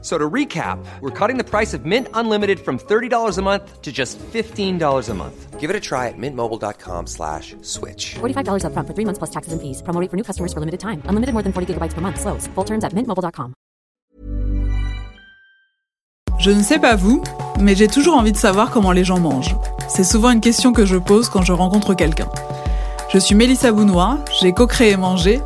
So to recap, we're cutting the price of Mint Unlimited from $30 a month to just $15 a month. Give it a try at mintmobile.com slash switch. $45 upfront for three months plus taxes and fees. Promo rate for new customers for limited time. Unlimited more than 40 gigabytes per month. Slows. Full terms at mintmobile.com. Je ne sais pas vous, mais j'ai toujours envie de savoir comment les gens mangent. C'est souvent une question que je pose quand je rencontre quelqu'un. Je suis Mélissa Bounois, j'ai co-créé Manger,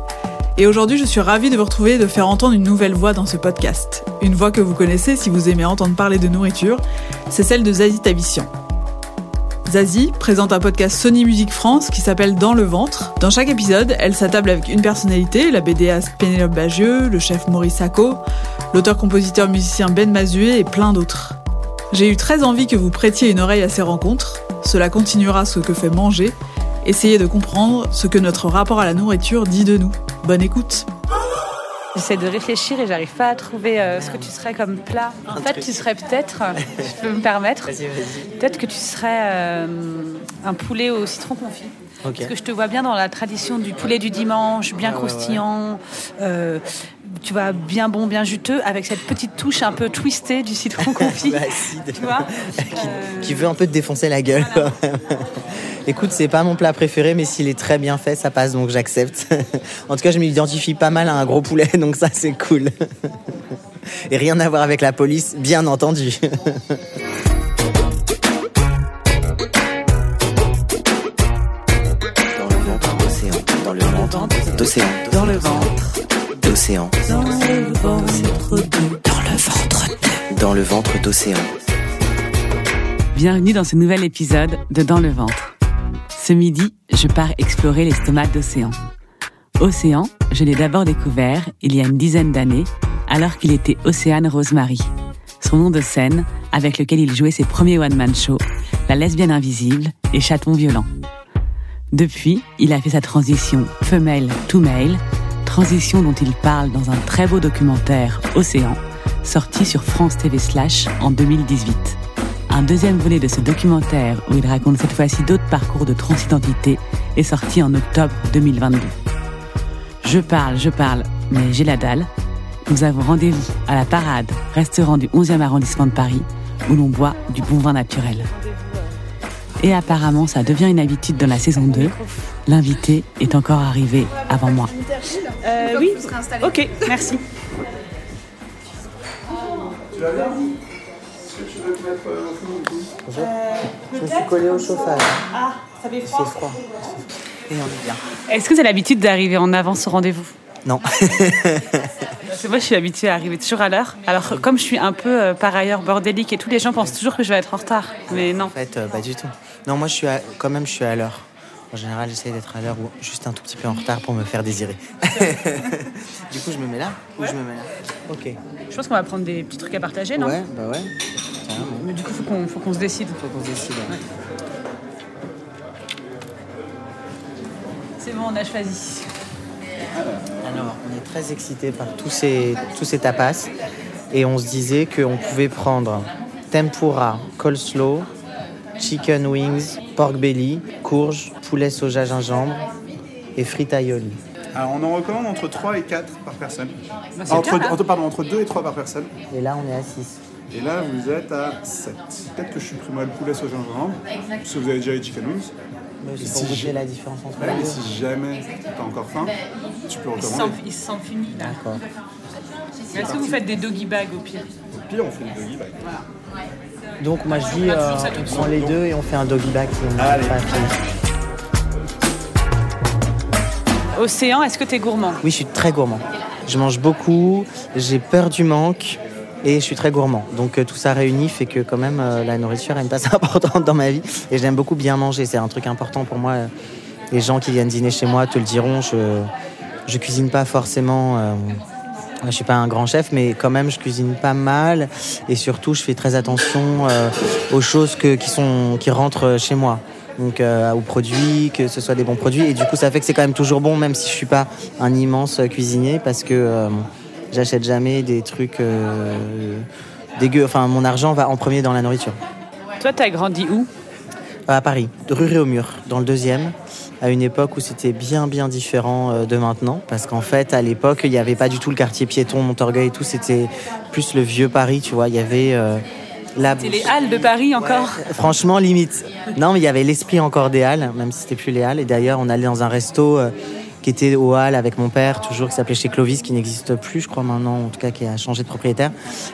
et aujourd'hui je suis ravie de vous retrouver et de faire entendre une nouvelle voix dans ce podcast. Une voix que vous connaissez si vous aimez entendre parler de nourriture, c'est celle de Zazie Tabissian. Zazie présente un podcast Sony Music France qui s'appelle Dans le ventre. Dans chaque épisode, elle s'attable avec une personnalité, la BDaste Pénélope Bagieux, le chef Maurice Sacco, l'auteur-compositeur musicien Ben Mazué et plein d'autres. J'ai eu très envie que vous prêtiez une oreille à ces rencontres. Cela continuera ce que fait manger. Essayez de comprendre ce que notre rapport à la nourriture dit de nous. Bonne écoute. J'essaie de réfléchir et j'arrive pas à trouver euh, ce que tu serais comme plat. En fait, tu serais peut-être, je peux me permettre, peut-être que tu serais euh, un poulet au citron confit. Parce que je te vois bien dans la tradition du poulet du dimanche, bien Ah ouais, croustillant, euh, tu vois, bien bon, bien juteux, avec cette petite touche un peu twistée du citron confit. Bah, tu vois qui, Euh, qui veut un peu te défoncer la gueule. Écoute, c'est pas mon plat préféré, mais s'il est très bien fait, ça passe, donc j'accepte. en tout cas, je m'identifie pas mal à un gros poulet, donc ça, c'est cool. Et rien à voir avec la police, bien entendu. Dans le ventre d'océan, dans le ventre d'océan, dans le ventre d'océan, dans le ventre dans le ventre d'océan. Bienvenue dans ce nouvel épisode de Dans le ventre. Ce midi, je pars explorer l'estomac d'Océan. Océan, je l'ai d'abord découvert il y a une dizaine d'années, alors qu'il était Océane Rosemary, son nom de scène avec lequel il jouait ses premiers one-man shows, La lesbienne invisible et Chaton violent. Depuis, il a fait sa transition femelle to male, transition dont il parle dans un très beau documentaire Océan, sorti sur France TV Slash en 2018. Un deuxième volet de ce documentaire, où il raconte cette fois-ci d'autres parcours de transidentité, est sorti en octobre 2022. Je parle, je parle, mais j'ai la dalle. Nous avons rendez-vous à la Parade, restaurant du 11e arrondissement de Paris, où l'on boit du bon vin naturel. Et apparemment, ça devient une habitude dans la saison 2. L'invité est encore arrivé avant moi. euh, oui, ok, merci. Je me suis collé au chauffage. Ah, ça fait Il fait froid. Et on est bien. Est-ce que c'est l'habitude d'arriver en avance au rendez-vous? Non. Moi, je suis habituée à arriver toujours à l'heure. Alors, comme je suis un peu, euh, par ailleurs, bordélique et tous les gens pensent toujours que je vais être en retard. Mais non. En fait, euh, pas du tout. Non, moi, je suis à- quand même, je suis à l'heure. En général, j'essaie d'être à l'heure ou juste un tout petit peu en retard pour me faire désirer. du coup, je me mets là ou je me mets là Ok. Je pense qu'on va prendre des petits trucs à partager, non? Ouais, bah ouais. Mais du coup, faut qu'on faut qu'on se décide. Faut qu'on se décide. C'est bon, on a choisi. Alors, on est très excités par tous ces, tous ces tapas. Et on se disait qu'on pouvait prendre tempura, coleslaw, chicken wings, pork belly, courge, poulet soja gingembre et frites aioli. Alors, on en recommande entre 3 et 4 par personne. Bah, c'est entre, bien, là. entre- pardon, entre 2 et 3 par personne. Et là, on est à 6. Et là, vous êtes à 7. Peut-être que je moi le poulet au gingembre, parce que vous avez déjà les chicken wings. Mais c'est Et pour si goûter j'ai- la différence entre Ouais, les mais deux. si jamais t'as encore faim, tu peux recommander. il se sent fini, là. D'accord. Est-ce que vous faites des doggy bags au pire? Au pire, on fait une doggy bag. Donc, moi, je dis, euh, on prend les deux et on fait un doggy finir. Océan, est-ce que t'es gourmand? Oui, je suis très gourmand. Je mange beaucoup, j'ai peur du manque et je suis très gourmand. Donc euh, tout ça réuni fait que quand même euh, la nourriture a une place importante dans ma vie et j'aime beaucoup bien manger. C'est un truc important pour moi. Les gens qui viennent dîner chez moi te le diront. Je je cuisine pas forcément. euh, je suis pas un grand chef, mais quand même je cuisine pas mal et surtout je fais très attention euh, aux choses que, qui sont qui rentrent chez moi. Donc euh, aux produits, que ce soit des bons produits et du coup ça fait que c'est quand même toujours bon même si je suis pas un immense cuisinier parce que euh, J'achète jamais des trucs euh, dégueux. Enfin, mon argent va en premier dans la nourriture. Toi, t'as grandi où? À Paris, rue Réaumur, dans le deuxième, à une époque où c'était bien bien différent euh, de maintenant, parce qu'en fait, à l'époque, il n'y avait pas du tout le quartier piéton, Montorgueil et tout, c'était plus le vieux Paris, tu vois. Il y avait euh, la. C'est les Halles de Paris encore Franchement, limite. Non, mais il y avait l'esprit encore des Halles, même si c'était plus les Halles. Et d'ailleurs, on allait dans un resto euh, qui était aux Halles avec mon père, toujours, qui s'appelait chez Clovis, qui n'existe plus, je crois maintenant, en tout cas, qui a changé de propriétaire,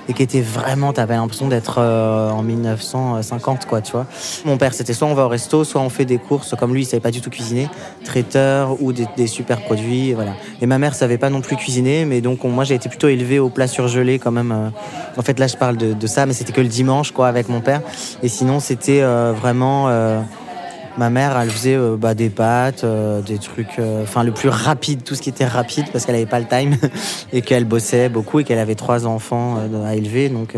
et qui était vraiment, t'avais l'impression d'être euh, en 1950, quoi, tu vois. Mon père, c'était soit on va au resto, soit on fait des courses, comme lui, il savait pas du tout cuisiner, traiteur ou des, des super produits, voilà. Et ma mère savait pas non plus cuisiner, mais donc on- moi, j'ai été plutôt élevé au plat surgelé, quand même. euh. En fait, là, je parle de, de ça, mais c'était que le dimanche, quoi, avec mon père. Et sinon, c'était euh, vraiment. Ma mère, elle faisait euh, bah, des pâtes, euh, des trucs, euh, enfin le plus rapide, tout ce qui était rapide, parce qu'elle avait pas le time et qu'elle bossait beaucoup et qu'elle avait trois enfants à élever, donc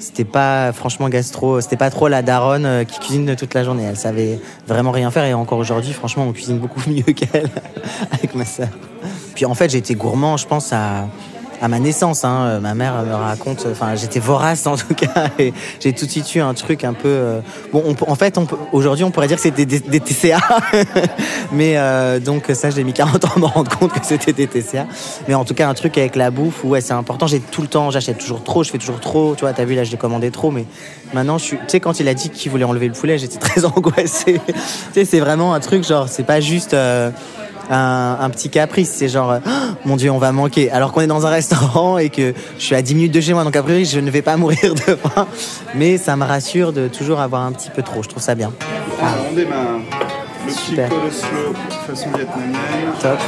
c'était pas franchement gastro, c'était pas trop la daronne qui cuisine toute la journée. Elle savait vraiment rien faire et encore aujourd'hui, franchement, on cuisine beaucoup mieux qu'elle avec ma sœur. Puis en fait, été gourmand, je pense à à ma naissance. Hein. Euh, Ma mère me raconte, enfin, j'étais vorace en tout cas, et j'ai tout de suite eu un truc un peu. euh, Bon, en fait, aujourd'hui, on pourrait dire que c'était des, TCA, mais euh, donc ça, j'ai mis 40 ans à me rendre compte que c'était des TCA. Mais en tout cas, un truc avec la bouffe, ouais, c'est important. J'ai tout le temps, j'achète toujours trop, je fais toujours trop. Tu vois, t'as vu là, je l'ai commandé trop, mais maintenant. Tu sais, quand il a dit qu'il voulait enlever le poulet, j'étais très angoissée. tu sais, c'est vraiment un truc genre, c'est pas juste. Un, un petit caprice. C'est genre, euh, Oh, mon Dieu, on va manquer. Alors qu'on est dans un restaurant et que je suis à 10 minutes de chez moi, donc a priori, je ne vais pas mourir de faim. Mais ça me rassure de toujours avoir un petit peu trop. Je trouve ça bien. On démarre. Le petit Super. coleslaw façon vietnamienne Top.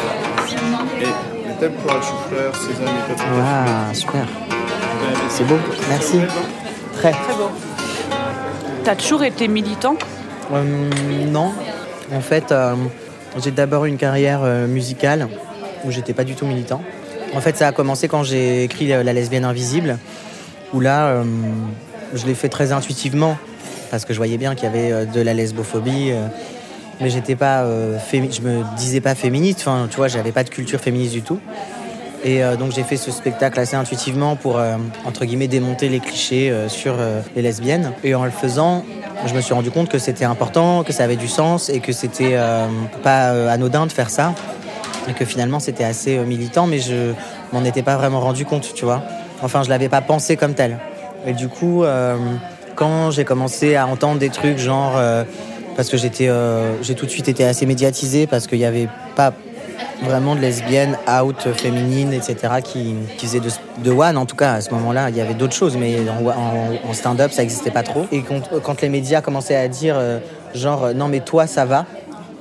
et les tempura de chou-fleur, sésame et paprika. Waouh, super. C'est beau. Merci. Très. Très beau. T'as toujours été militant? Euh, non. En fait, euh, j'ai d'abord eu une carrière euh, musicale où j'étais pas du tout militant. En fait, ça a commencé quand j'ai écrit La lesbienne invisible, où là, euh, je l'ai fait très intuitivement parce que je voyais bien qu'il y avait euh, de la lesbophobie. euh, mais j'étais pas euh, je me disais pas féministe. Enfin, tu vois, j'avais pas de culture féministe du tout. Et euh, donc j'ai fait ce spectacle assez intuitivement pour, euh, entre guillemets, démonter les clichés euh, sur euh, les lesbiennes. Et en le faisant, je me suis rendu compte que c'était important, que ça avait du sens et que c'était euh, pas euh, anodin de faire ça. Et que finalement c'était assez euh, militant, mais je m'en étais pas vraiment rendu compte, tu vois. Enfin, je l'avais pas pensé comme tel. Et du coup, quand j'ai commencé à entendre des trucs genre... parce que j'ai tout de suite été assez médiatisé parce qu'il n'y avait pas vraiment de lesbiennes out, féminines, etc. qui, qui faisaient de, one en tout cas à ce moment-là. Il y avait d'autres choses, mais en, stand-up ça n'existait pas trop. Et quand, quand les médias commençaient à dire euh, genre euh, non mais toi ça va,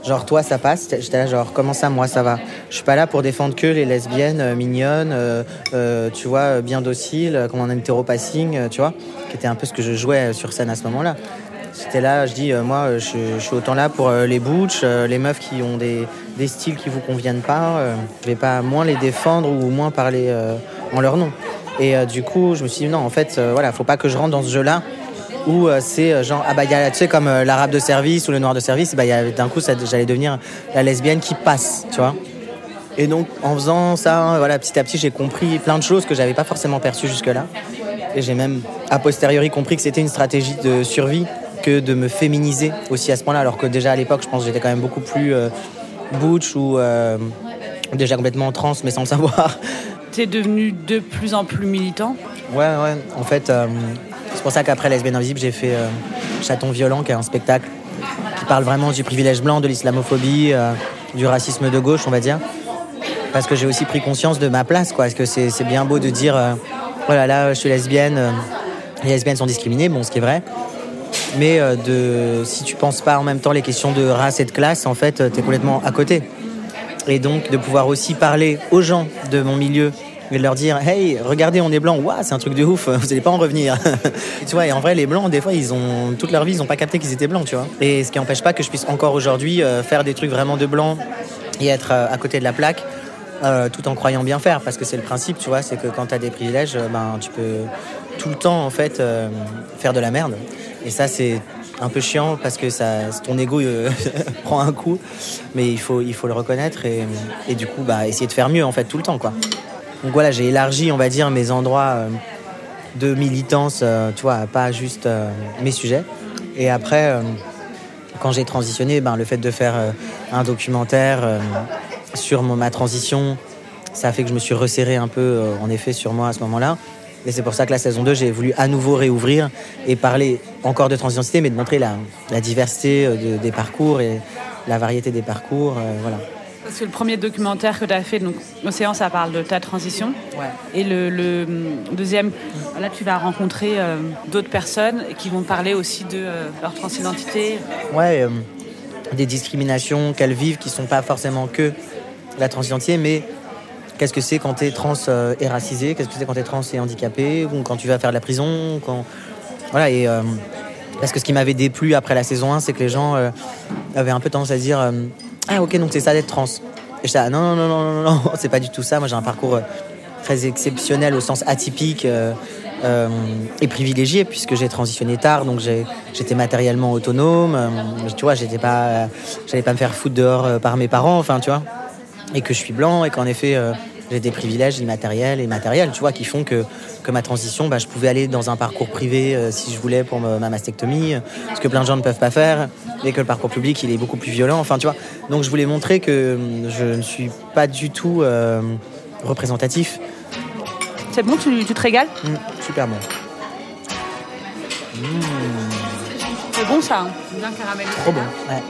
genre toi ça passe, j'étais là genre comment ça moi ça va? Je suis pas là pour défendre que les lesbiennes euh, mignonnes, euh, euh, tu vois, euh, bien dociles, euh, comme en hétéropassing, euh, tu vois, qui était un peu ce que je jouais euh, sur scène à ce moment-là. J'étais là, je dis, euh, moi, euh, je, suis autant là pour euh, les butch, les meufs qui ont des, styles qui vous conviennent pas. je vais pas moins les défendre ou moins parler en leur nom. Et du coup, je me suis dit, non, en fait, voilà, faut pas que je rentre dans ce jeu-là où c'est genre, ah bah, y a, tu sais, comme l'arabe de service ou le noir de service, bah, d'un coup, j'allais devenir la lesbienne qui passe, tu vois. Et donc, en faisant ça, hein, voilà, petit à petit, j'ai compris plein de choses que j'avais pas forcément perçues jusque-là. Et j'ai même, a posteriori, compris que c'était une stratégie de survie que de me féminiser aussi à ce point-là. Alors que déjà à l'époque, je pense que j'étais quand même beaucoup plus euh, butch ou euh, déjà complètement trans, mais sans le savoir. T'es devenu de plus en plus militant? Ouais, ouais. En fait, euh, c'est pour ça qu'après Lesbienne Invisible, j'ai fait Chaton Violent, qui est un spectacle qui parle vraiment du privilège blanc, de l'islamophobie, du racisme de gauche, on va dire. Parce que j'ai aussi pris conscience de ma place, quoi. Parce que c'est c'est bien beau de dire, oh là là, je suis lesbienne, les lesbiennes sont discriminées, bon, ce qui est vrai. Mais euh, de, si tu penses pas en même temps les questions de race et de classe, en fait, tu es complètement à côté. Et donc de pouvoir aussi parler aux gens de mon milieu et de leur dire hey regardez on est blanc waouh c'est un truc de ouf. Vous allez pas en revenir tu vois et en vrai les blancs des fois ils ont toute leur vie ils ont pas capté qu'ils étaient blancs tu vois. Et ce qui empêche pas que je puisse encore aujourd'hui euh, faire des trucs vraiment de blanc et être euh, à côté de la plaque euh, tout en croyant bien faire. Parce que c'est le principe tu vois c'est que quand tu as des privilèges euh, ben tu peux tout le temps en fait euh, faire de la merde et ça c'est un peu chiant parce que ça ton ego euh, prend un coup mais il faut il faut le reconnaître et, du coup bah essayer de faire mieux en fait tout le temps quoi Donc voilà, j'ai élargi, on va dire, mes endroits euh, de militance, euh, tu vois, pas juste mes sujets. Et après, quand j'ai transitionné, ben, le fait de faire un documentaire sur ma transition, ça a fait que je me suis resserré un peu, en effet, sur moi à ce moment-là. Et c'est pour ça que la saison 2, j'ai voulu à nouveau réouvrir et parler encore de transidentité, mais de montrer la, la diversité euh, de- des parcours et la variété des parcours. euh, voilà. Parce que le premier documentaire que tu as fait, donc Océan, ça parle de ta transition. Et le, le, hum, deuxième, là, tu vas rencontrer euh, d'autres personnes qui vont parler aussi de euh, leur transidentité. Ouais, des discriminations qu'elles vivent qui sont pas forcément que la transidentité, mais qu'est-ce que c'est quand tu es trans euh, et racisé, qu'est-ce que c'est quand tu es trans et handicapé, ou quand tu vas faire de la prison? Voilà, et... euh, parce que ce qui m'avait déplu après la saison 1, c'est que les gens euh, avaient un peu tendance à dire euh, Ah, ok, donc c'est ça d'être trans. Et j'étais ah, non, non, non, non, non, non, c'est pas du tout ça. Moi, j'ai un parcours très exceptionnel au sens atypique et privilégié, puisque j'ai transitionné tard, donc j'étais matériellement autonome. euh, tu vois, j'étais pas, j'allais pas me faire foutre dehors par mes parents, enfin, tu vois. Et que je suis blanc et qu'en effet. euh, j'ai des privilèges immatériels et matériels, tu vois, qui font que, que ma transition, bah, je pouvais aller dans un parcours privé euh, si je voulais pour ma mastectomie, ce que plein de gens ne peuvent pas faire, et que le parcours public, il est beaucoup plus violent, enfin, tu vois. Donc, je voulais montrer que euh, je ne suis pas du tout euh, représentatif. C'est bon, tu, tu te régales? Mm, super bon. C'est bon ça, hein bien caramélisé. Trop bon. Ouais.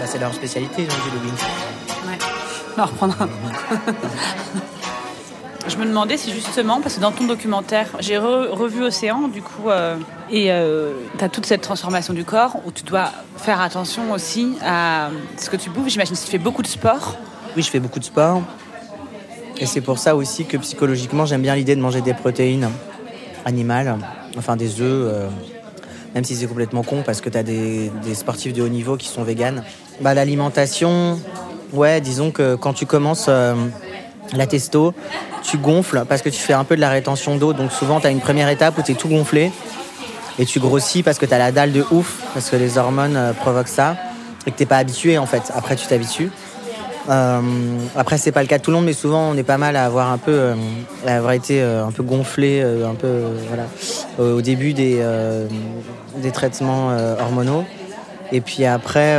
Bah, c'est leur spécialité, angels de Wings. Ouais. On va reprendre un. Je me demandais si justement, parce que dans ton documentaire, j'ai re- revu Océan, du coup, euh, et tu as toute cette transformation du corps où tu dois faire attention aussi à ce que tu bouffes. J'imagine que tu fais beaucoup de sport. Oui, je fais beaucoup de sport. Et c'est pour ça aussi que psychologiquement, j'aime bien l'idée de manger des protéines animales, enfin des œufs, euh, même si c'est complètement con parce que tu as des, sportifs de haut niveau qui sont véganes. Bah, L'alimentation, ouais, disons que quand tu commences euh, la testo, tu gonfles parce que tu fais un peu de la rétention d'eau. Donc souvent, tu as une première étape où tu es tout gonflé et tu grossis parce que tu as la dalle de ouf, parce que les hormones euh, provoquent ça et que tu pas habitué en fait. Après, tu t'habitues. Euh, après, c'est pas le cas de tout le monde, mais souvent on est pas mal à avoir un peu, euh, été euh, un peu gonflé, euh, un peu, euh, voilà, au début des, des traitements hormonaux. Et puis après,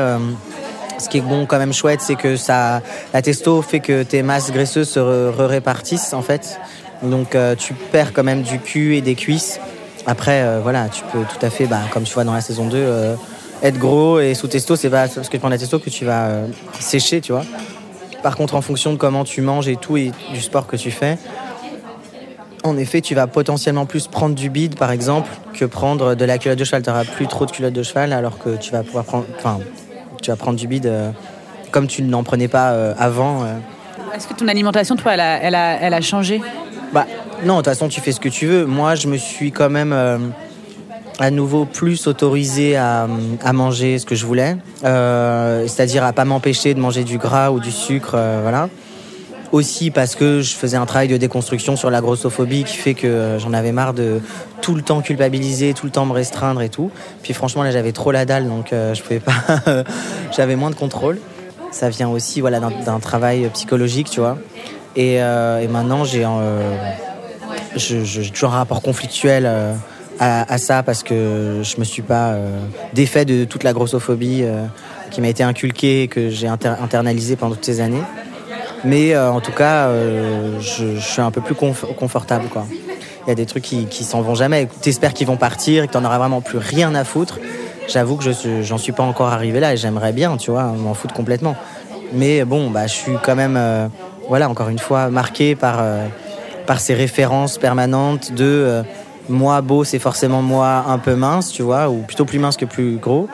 ce qui est bon, quand même chouette, c'est que ça, la testo fait que tes masses graisseuses se re-répartissent en fait. Donc tu perds quand même du cul et des cuisses. Après, voilà, tu peux tout à fait, bah, comme tu vois dans la saison 2, euh, être gros et sous testo, c'est pas parce que tu prends la testo que tu vas euh, sécher, tu vois. Par contre, en fonction de comment tu manges et tout et du sport que tu fais, en effet, tu vas potentiellement plus prendre du bide, par exemple, que prendre de la culotte de cheval. Tu n'auras plus trop de culotte de cheval, alors que tu vas pouvoir prendre, enfin, tu vas prendre du bide euh, comme tu n'en prenais pas euh, avant. Est-ce que ton alimentation, toi, elle a, elle a, elle a changé? Bah, non, de toute façon, tu fais ce que tu veux. Moi, je me suis quand même à nouveau plus autorisé à, manger ce que je voulais, Euh, c'est-à-dire à pas m'empêcher de manger du gras ou du sucre, euh, voilà. Aussi parce que je faisais un travail de déconstruction sur la grossophobie qui fait que euh, j'en avais marre de tout le temps culpabiliser, tout le temps me restreindre et tout. Puis franchement, là, j'avais trop la dalle, donc je pouvais pas. j'avais moins de contrôle. Ça vient aussi, voilà, d'un travail psychologique, tu vois. Et, maintenant, j'ai toujours un rapport conflictuel à, à ça parce que je me suis pas euh, défait de toute la grossophobie euh, qui m'a été inculquée et que j'ai inter- internalisée pendant toutes ces années. Mais euh, en tout cas, je, je suis un peu plus conf- confortable. Quoi. Il y a des trucs qui, qui s'en vont jamais. T'espères qu'ils vont partir et que t'en auras vraiment plus rien à foutre. J'avoue que je j'en suis pas encore arrivé là et j'aimerais bien, tu vois, m'en foutre complètement. Mais bon, bah, je suis quand même, euh, voilà, encore une fois, marqué par, euh, par ces références permanentes de euh, moi beau, c'est forcément moi un peu mince, tu vois, ou plutôt plus mince que plus gros.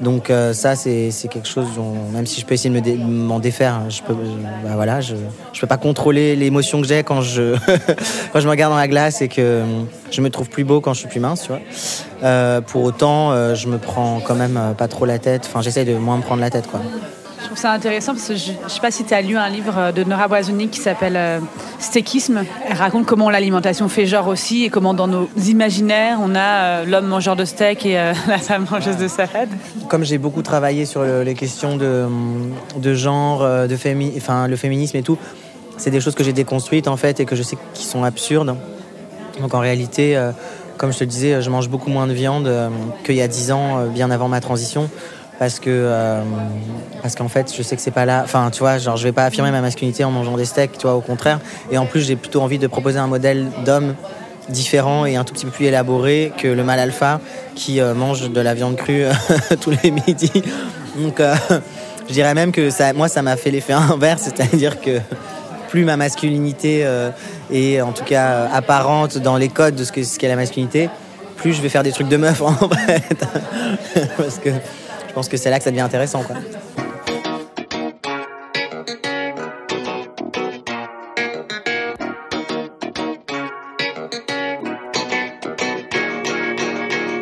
Donc euh, ça, c'est quelque chose dont, même si je peux essayer de m'en défaire, je peux, bah, voilà, je, je peux pas contrôler l'émotion que j'ai quand je quand je me regarde dans la glace et que euh, je me trouve plus beau quand je suis plus mince, tu vois. Euh, pour autant, euh, je me prends quand même pas trop la tête. Enfin, j'essaie de moins me prendre la tête, quoi. Je trouve ça intéressant parce que je ne sais pas si tu as lu un livre de Nora Boisoni qui s'appelle euh, Stéquisme. Elle raconte comment l'alimentation fait genre aussi et comment dans nos imaginaires on a euh, l'homme mangeur de steak et euh, la femme mangeuse de salade. Comme j'ai beaucoup travaillé sur le- les questions de, genre, euh, de fémi enfin, le féminisme et tout, c'est des choses que j'ai déconstruites en fait et que je sais qui sont absurdes. Donc en réalité, euh, comme je te disais, je mange beaucoup moins de viande euh, qu'il y a 10 ans, euh, bien avant ma transition. Parce que euh, parce qu'en fait, je sais que c'est pas là. Enfin, tu vois, genre, je vais pas affirmer ma masculinité en mangeant des steaks, tu vois, au contraire. Et en plus, j'ai plutôt envie de proposer un modèle d'homme différent et un tout petit peu plus élaboré que le mâle alpha qui euh, mange de la viande crue euh, tous les midis. Donc, euh, je dirais même que ça, moi, ça m'a fait l'effet inverse, c'est-à-dire que plus ma masculinité est en tout cas apparente dans les codes de ce que- ce qu'est la masculinité, plus je vais faire des trucs de meuf en fait. Parce que pense que c'est là que ça devient intéressant. Quoi.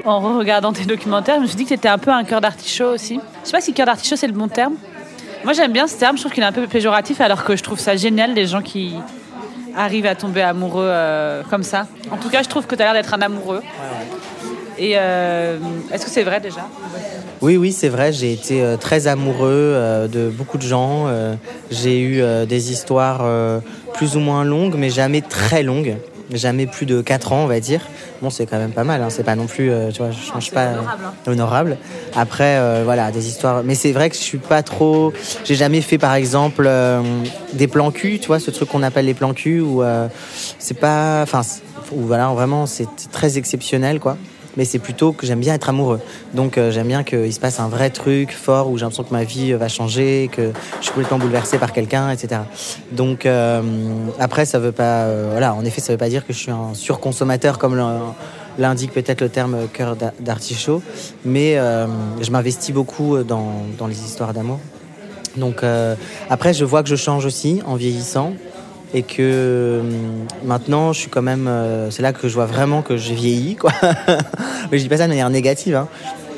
En regardant tes documentaires, je me suis dit que tu étais un peu un cœur d'artichaut aussi. Je sais pas si cœur d'artichaut c'est le bon terme. Moi j'aime bien ce terme, je trouve qu'il est un peu péjoratif alors que je trouve ça génial les gens qui arrivent à tomber amoureux euh, comme ça. En tout cas, je trouve que tu as l'air d'être un amoureux. Et euh, est-ce que c'est vrai déjà? Oui, oui, c'est vrai. J'ai été euh, très amoureux euh, de beaucoup de gens. Euh, j'ai eu des histoires plus ou moins longues, mais jamais très longues. Jamais plus de 4 ans, on va dire. Bon, c'est quand même pas mal. Hein. C'est pas non plus, tu vois, je change pas euh, honorable. Après, voilà, des histoires. Mais c'est vrai que je suis pas trop. J'ai jamais fait, par exemple, des plans cul, tu vois, ce truc qu'on appelle les plans cul, où c'est pas, enfin, où voilà, vraiment, c'est très exceptionnel, quoi mais c'est plutôt que j'aime bien être amoureux. Donc euh, j'aime bien qu'il se passe un vrai truc fort où j'ai l'impression que ma vie euh, va changer, que je suis complètement bouleversé par quelqu'un, etc. Donc euh, après, ça veut pas, voilà, en effet, ça veut pas dire que je suis un surconsommateur comme l'in- l'indique peut-être le terme cœur d'a- d'artichaut, mais je m'investis beaucoup dans, dans les histoires d'amour. Donc après, je vois que je change aussi en vieillissant et que hum, maintenant, je suis quand même. euh, c'est là que je vois vraiment que j'ai vieilli, quoi. Mais je dis pas ça de manière négative, hein.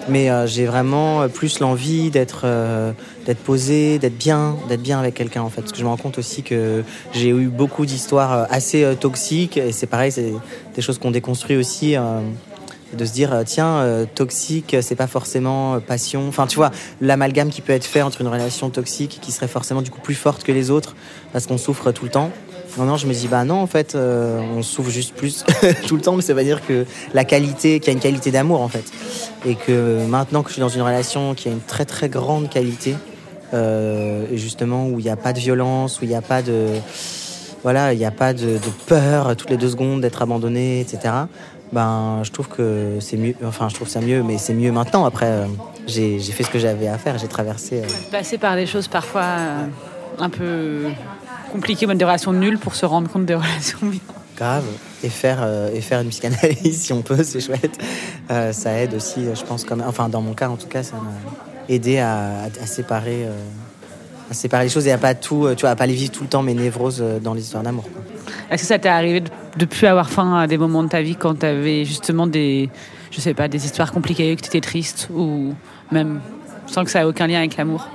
Mais euh, j'ai vraiment euh, plus l'envie d'être euh, d'être posé, d'être bien, d'être bien avec quelqu'un en fait. Parce que je me rends compte aussi que j'ai eu beaucoup d'histoires assez toxiques et c'est pareil, c'est des choses qu'on déconstruit aussi. de se dire tiens euh, toxique c'est pas forcément passion enfin tu vois l'amalgame qui peut être fait entre une relation toxique qui serait forcément du coup plus forte que les autres parce qu'on souffre tout le temps non non je me dis bah non en fait euh, on souffre juste plus tout le temps mais ça veut dire que la qualité qu'il y a une qualité d'amour en fait et que maintenant que je suis dans une relation qui a une très très grande qualité euh, justement où il n'y a pas de violence où il n'y a pas de voilà, il n'y a pas de, peur toutes les deux secondes d'être abandonné, etc. Ben, je trouve que c'est mieux. Enfin, je trouve ça mieux, mais c'est mieux maintenant. Après, euh, j'ai fait ce que j'avais à faire. J'ai traversé. euh, Passer par des choses parfois un peu compliquées, même des relations nulles pour se rendre compte des relations bien. grave et faire euh, et faire une psychanalyse si on peut, c'est chouette. Euh, ça aide aussi, je pense. Comme, enfin, dans mon cas, en tout cas, ça m'a aidé à, à- à séparer. euh, à séparer les choses et à pas tout, tu vois, à pas les vivre tout le temps mes névroses dans les histoires d'amour. Est-ce que ça t'est arrivé de, de plus avoir faim à des moments de ta vie quand tu avais justement des, je sais pas, des histoires compliquées, que tu étais triste ou même sans que ça ait aucun lien avec l'amour?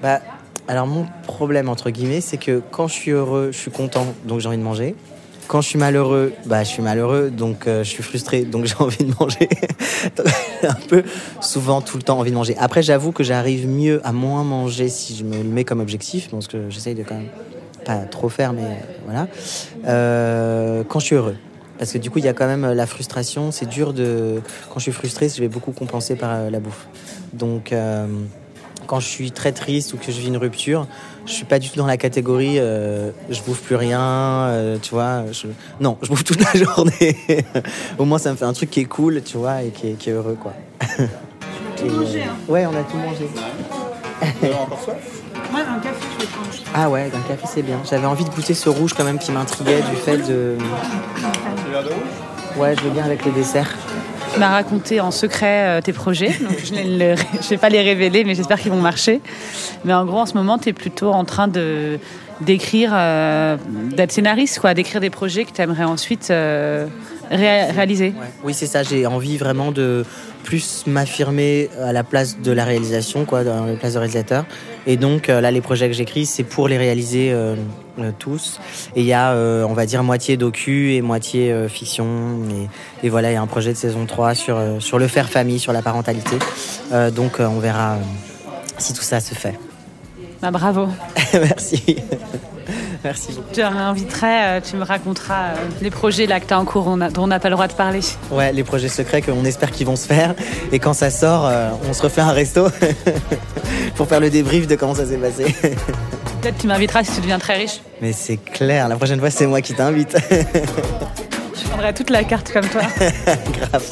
Bah, alors mon problème entre guillemets, c'est que quand je suis heureux, je suis content, donc j'ai envie de manger. Quand je suis malheureux, bah je suis malheureux, donc euh, je suis frustré, donc j'ai envie de manger. Un peu souvent tout le temps envie de manger. Après, j'avoue que j'arrive mieux à moins manger si je me le mets comme objectif, parce que j'essaye de quand même pas trop faire, mais voilà. Euh, quand je suis heureux. Parce que du coup, il y a quand même euh, la frustration. C'est dur de. Quand je suis frustré, je vais beaucoup compenser par la bouffe. Donc, quand je suis très triste ou que je vis une rupture, je suis pas du tout dans la catégorie euh, je bouffe plus rien, euh, tu vois. Je... Non, je bouffe toute la journée. Au moins, ça me fait un truc qui est cool, tu vois, et qui est, qui est heureux, quoi. Euh, Ouais, on a tout mangé. Vous avez encore soif Ouais, un café, je vais prendre. Ah ouais, un café, c'est bien. J'avais envie de goûter ce rouge quand même qui m'intriguait du fait de. Un verre de rouge? Ouais, je veux bien avec le dessert. Tu m'as raconté en secret euh, tes projets, donc je ne vais pas les révéler, mais j'espère qu'ils vont marcher. Mais en gros, en ce moment, tu es plutôt en train de d'écrire, euh, d'être scénariste, quoi, d'écrire des projets que tu aimerais ensuite euh, réaliser. Oui, c'est ça. J'ai envie vraiment de plus m'affirmer à la place de la réalisation, quoi, dans la place de réalisateur. Et donc euh, là, les projets que j'écris, c'est pour les réaliser tous. Et il y a, on va dire, moitié docu et moitié fiction. Et, et, voilà, il y a un projet de saison 3 sur, sur le faire famille, sur la parentalité. donc on verra si tout ça se fait. Bah, bravo. Merci. Merci beaucoup. Je te réinviterai, euh, tu me raconteras euh, les projets là que tu as en cours dont on n'a pas le droit de parler. Ouais, les projets secrets qu'on espère qu'ils vont se faire. Et quand ça sort, euh, on se refait un resto pour faire le débrief de comment ça s'est passé. Peut-être tu m'inviteras si tu deviens très riche. Mais c'est clair, la prochaine fois c'est moi qui t'invite. Je prendrai toute la carte comme toi. Grave.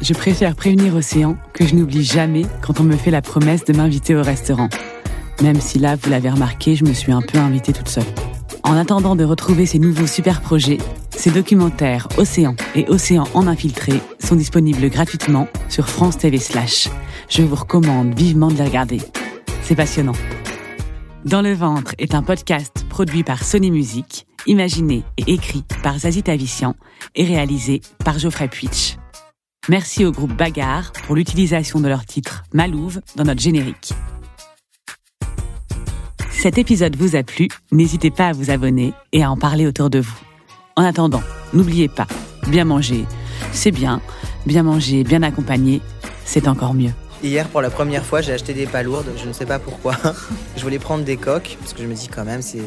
Je préfère prévenir Océan que je n'oublie jamais quand on me fait la promesse de m'inviter au restaurant. Même si là, vous l'avez remarqué, je me suis un peu invitée toute seule. En attendant de retrouver ces nouveaux super projets, ces documentaires Océan et Océan en infiltré sont disponibles gratuitement sur France TV slash. Je vous recommande vivement de les regarder. C'est passionnant. Dans le ventre est un podcast produit par Sony Music, imaginé et écrit par Zazie Tavissian et réalisé par Geoffrey Puitch. Merci au groupe Bagarre pour l'utilisation de leur titre Malouve dans notre générique cet épisode vous a plu, n'hésitez pas à vous abonner et à en parler autour de vous. En attendant, n'oubliez pas, bien manger, c'est bien, bien manger, bien accompagné, c'est encore mieux. Hier, pour la première fois, j'ai acheté des palourdes, je ne sais pas pourquoi. je voulais prendre des coques, parce que je me dis quand même, c'est,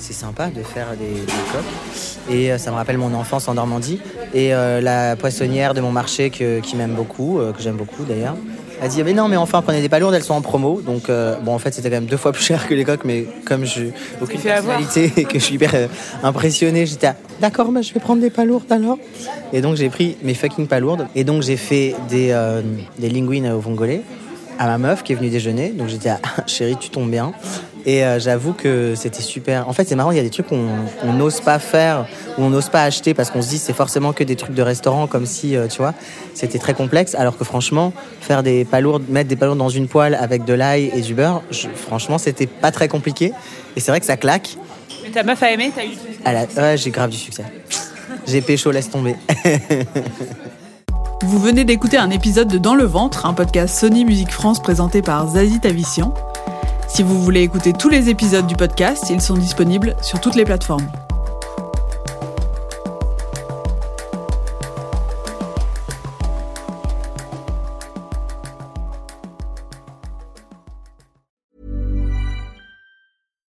c'est sympa de faire des, coques. Et euh, ça me rappelle mon enfance en Normandie. Et euh, la poissonnière de mon marché qui m'aime beaucoup, euh, que j'aime beaucoup d'ailleurs, elle dit mais non mais enfin prenez des palourdes, elles sont en promo. Donc bon en fait c'était quand même deux fois plus cher que les coques, mais comme je aucune personnalité et que je suis hyper impressionné, j'étais d'accord mais je vais prendre des palourdes alors. Et donc j'ai pris mes fucking palourdes et donc j'ai fait des, des linguines au vongolais à ma meuf qui est venue déjeuner. Donc j'étais ah, chérie tu tombes bien. Et euh, j'avoue que c'était super. En fait, c'est marrant, il y a des trucs qu'on n'ose pas faire ou on n'ose pas acheter parce qu'on se dit c'est forcément que des trucs de restaurant, comme si, euh, tu vois, c'était très complexe. Alors que franchement, faire des palourdes, mettre des palourdes dans une poêle avec de l'ail et du beurre, franchement, c'était pas très compliqué. Et c'est vrai que ça claque. Mais ta meuf a aimé, t'as eu du Ouais, j'ai grave du succès. j'ai pécho, laisse tomber. Vous venez d'écouter un épisode de Dans le ventre, un podcast Sony Musique France présenté par Zazie Tavissian. Si vous voulez écouter tous les épisodes du podcast, ils sont disponibles sur toutes les plateformes.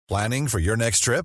Planning for your next trip?